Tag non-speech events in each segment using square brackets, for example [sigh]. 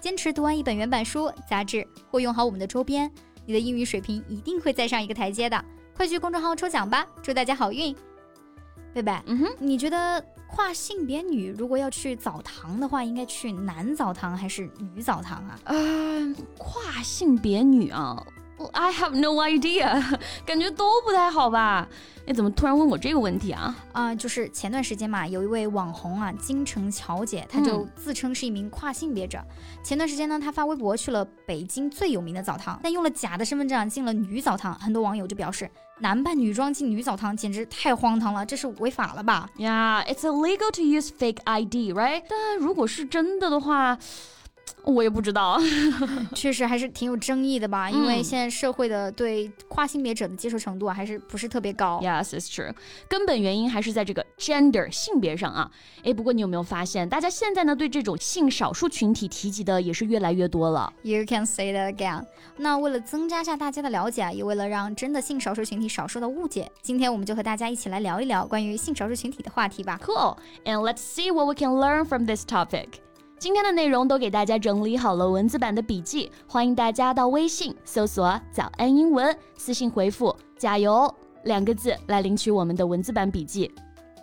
坚持读完一本原版书、杂志，或用好我们的周边，你的英语水平一定会再上一个台阶的。快去公众号抽奖吧，祝大家好运！贝贝，嗯哼，你觉得跨性别女如果要去澡堂的话，应该去男澡堂还是女澡堂啊？嗯，跨性别女啊。I have no idea，[laughs] 感觉都不太好吧？你怎么突然问我这个问题啊？啊，就是前段时间嘛，有一位网红啊，京城乔姐，她就自称是一名跨性别者。前段时间呢，她发微博去了北京最有名的澡堂，但用了假的身份证进了女澡堂。很多网友就表示，男扮女装进女澡堂简直太荒唐了，这是违法了吧？Yeah，it's illegal to use fake ID，right？但如果是真的的话。我也不知道，确实还是挺有争议的吧？因为现在社会的对跨性别者的接受程度啊，还是不是特别高。Yes, it's true。根本原因还是在这个 gender 性别上啊。哎，不过你有没有发现，大家现在呢对这种性少数群体提及的也是越来越多了？You can say that again。那为了增加下大家的了解啊，也为了让真的性少数群体少受到误解，今天我们就和大家一起来聊一聊关于性少数群体的话题吧。Cool。And let's see what we can learn from this topic. 今天的内容都给大家整理好了文字版的笔记，欢迎大家到微信搜索“早安英文”，私信回复“加油”两个字来领取我们的文字版笔记。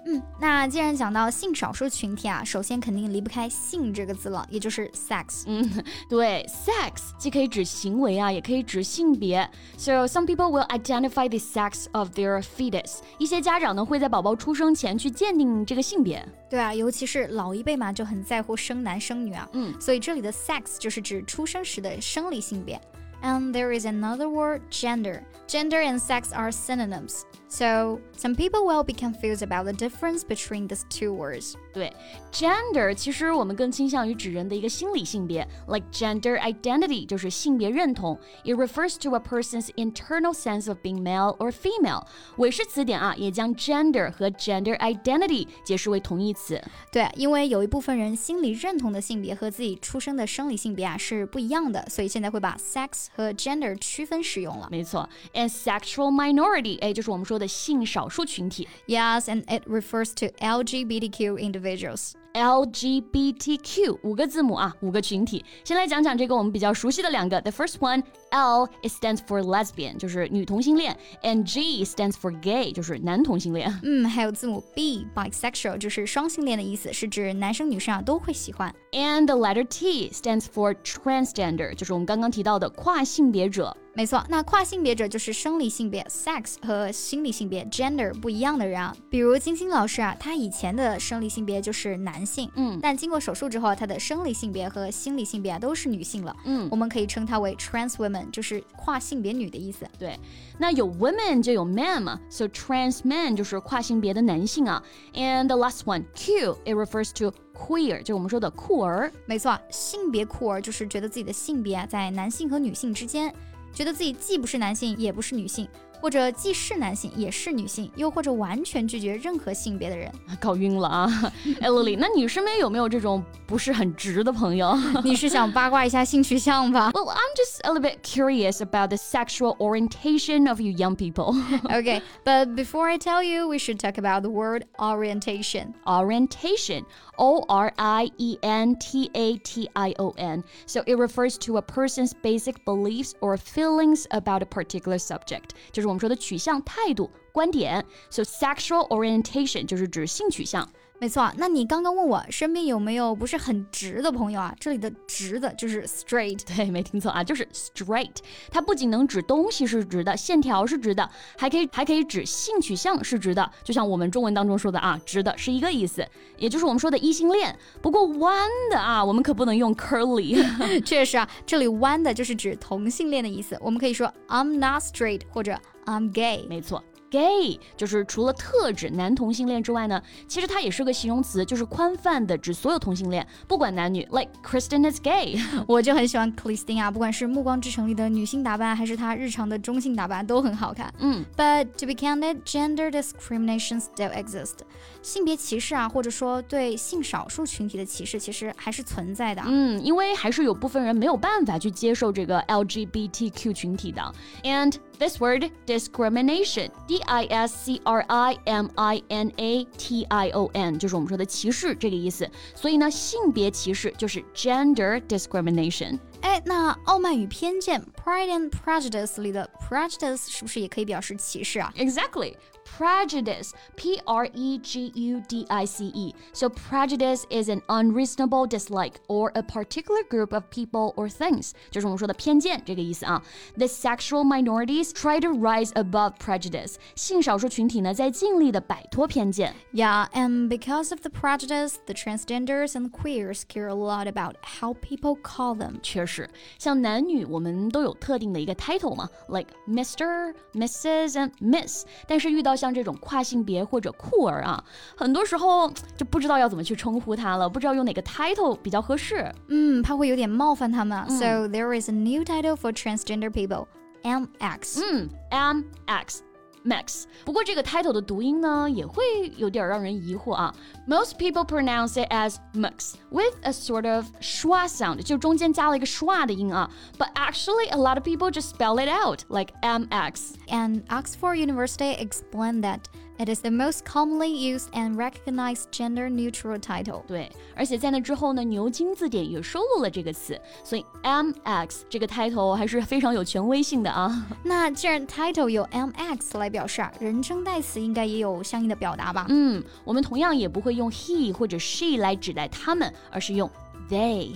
嗯，那既然讲到性少数群体啊，首先肯定离不开“性”这个字了，也就是 sex。嗯，[laughs] 对，sex 既可以指行为啊，也可以指性别。So some people will identify the sex of their fetus。一些家长呢会在宝宝出生前去鉴定这个性别。对啊，尤其是老一辈嘛，就很在乎生男生女啊。嗯，所以这里的 sex 就是指出生时的生理性别。And there is another word, gender. Gender and sex are synonyms. So some people will be confused about the difference between these two words. 对，gender 其实我们更倾向于指人的一个心理性别，like gender identity 就是性别认同。It refers to a person's internal sense of being male or female。韦氏词典啊也将 gender 和 gender identity 解释为同义词。对，因为有一部分人心理认同的性别和自己出生的生理性别啊是不一样的，所以现在会把 sex 和 gender 区分使用了。没错，and sexual minority，哎，就是我们说的性少数群体。Yes, and it refers to LGBTQ individuals individuals. LGBTQ 五个字母啊，五个群体。先来讲讲这个我们比较熟悉的两个。The first one L it stands for lesbian，就是女同性恋，and G stands for gay，就是男同性恋。嗯，还有字母 B bisexual，就是双性恋的意思，是指男生女生啊都会喜欢。And the letter T stands for transgender，就是我们刚刚提到的跨性别者。没错，那跨性别者就是生理性别 sex 和心理性别 gender 不一样的人啊。比如金星老师啊，他以前的生理性别就是男性，嗯，但经过手术之后，他的生理性别和心理性别啊都是女性了，嗯，我们可以称他为 trans women，就是跨性别女的意思。对，那有 women 就有 man 嘛，so trans man 就是跨性别的男性啊。And the last one Q it refers to queer，就是我们说的酷儿。没错，性别酷儿就是觉得自己的性别啊在男性和女性之间。觉得自己既不是男性也不是女性，或者既是男性也是女性，又或者完全拒绝任何性别的人，搞晕了啊！哎，洛丽，那你身边有没有这种不是很直的朋友？你是想八卦一下性取向吧？Well, [laughs] I'm [laughs] [laughs] just a little bit curious about the sexual orientation of you young people. okay, but before I tell you, we should talk about the word orientation. Orientation, O R I E N T A T I O N. So it refers to a person's basic beliefs or feelings feelings about a particular subject，就是我 我们说的取向、态度、观点。So sexual orientation 就是指性取向。没错，那你刚刚问我身边有没有不是很直的朋友啊？这里的直的就是 straight，[laughs] 对，没听错啊，就是 straight。它不仅能指东西是直的，线条是直的，还可以还可以指性取向是直的。就像我们中文当中说的啊，直的是一个意思，也就是我们说的异性恋。不过弯的啊，我们可不能用 curly。[laughs] 确实啊，这里弯的就是指同性恋的意思。我们可以说 I'm not straight 或者 I'm gay。没错。gay，就是除了特指男同性恋之外呢，其实它也是个形容词，就是宽泛的指所有同性恋，不管男女。Like Kristen is gay，我就很喜欢 Kristen 啊，不管是《暮光之城》里的女性打扮，还是她日常的中性打扮，都很好看。嗯，But to be candid, gender discrimination still exists。性别歧视啊，或者说对性少数群体的歧视，其实还是存在的。嗯，因为还是有部分人没有办法去接受这个 LGBTQ 群体的。And this word discrimination, D-I-S-C-R-I-M-I-N-A-T-I-O-N，就是我们说的歧视这个意思。所以呢，性别歧视就是 gender discrimination。哎，那《傲慢与偏见》（Pride and Prejudice） 里的 prejudice 是不是也可以表示歧视啊？Exactly prejudice, P R E G U D I C E. So, prejudice is an unreasonable dislike or a particular group of people or things. 就是我们说的偏见这个意思啊。The sexual minorities try to rise above prejudice. 性少数群体呢，在尽力的摆脱偏见。Yeah, and because of the prejudice, the transgenders and queers care a lot about how people call them. 确实， 像男女，我们都有特定的一个 title 嘛，like Mr., Mrs. and Miss。但是遇到像这种跨性别或者酷儿啊，很多时候就不知道要怎么去称呼他了，不知道用哪个 title 比较合适。嗯，怕会有点冒犯他们。嗯、so there is a new title for transgender people, MX。嗯，MX。 Max，不过这个 title 的读音呢，也会有点让人疑惑啊。Most people pronounce it as Max with a sort of schwa sound，就中间加了一个 schwa 的音啊。But actually, a lot of people just spell it out like MX. And Oxford University explained that. It is the most commonly used and recognized gender-neutral title. 对，而且在那之后呢，牛津字典也收录了这个词，所以 MX 这个 title 还是非常有权威性的啊。那既然 title 有 MX 来表示啊，人称代词应该也有相应的表达吧？嗯，我们同样也不会用 he 或者 she 来指代他们，而是用 they。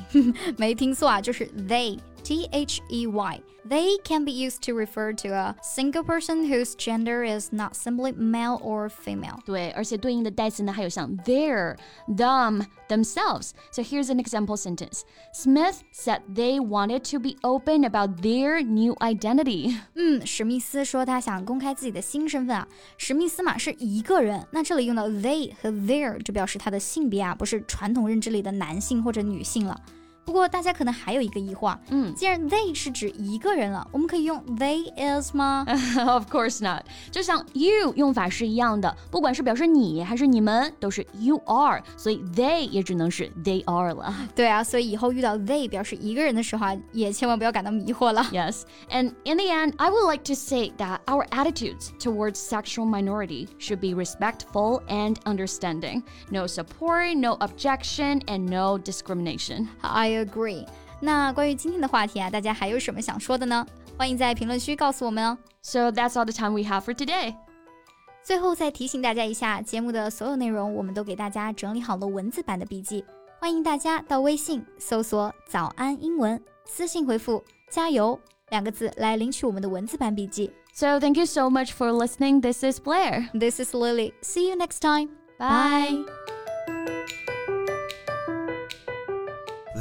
没听错啊，就是 they。 [laughs] T H E Y. They can be used to refer to a single person whose gender is not simply male or female. 对，而且对应的代词呢，还有像 their, them, themselves. So here's an example sentence. Smith said they wanted to be open about their new identity. 嗯，史密斯说他想公开自己的新身份啊。史密斯嘛是一个人，那这里用到 they 和 their 就表示他的性别啊，不是传统认知里的男性或者女性了。 不过大家可能还有一个疑惑，嗯，既然 they 是指一个人了，我们可以用 they is 吗？Of [laughs] course not。就像 you 用法是一样的，不管是表示你还是你们，都是 you are，所以 they 也只能是 they are 了。对啊，所以以后遇到 they 表示一个人的时候啊，也千万不要感到迷惑了。Yes, and in the end, I would like to say that our attitudes towards sexual minority should be respectful and understanding. No support, no objection, and no discrimination. I agree。那关于今天的话题啊，大家还有什么想说的呢？欢迎在评论区告诉我们哦。So that's all the time we have for today。最后再提醒大家一下，节目的所有内容我们都给大家整理好了文字版的笔记，欢迎大家到微信搜索“早安英文”，私信回复“加油”两个字来领取我们的文字版笔记。So thank you so much for listening. This is Blair. This is Lily. See you next time. Bye.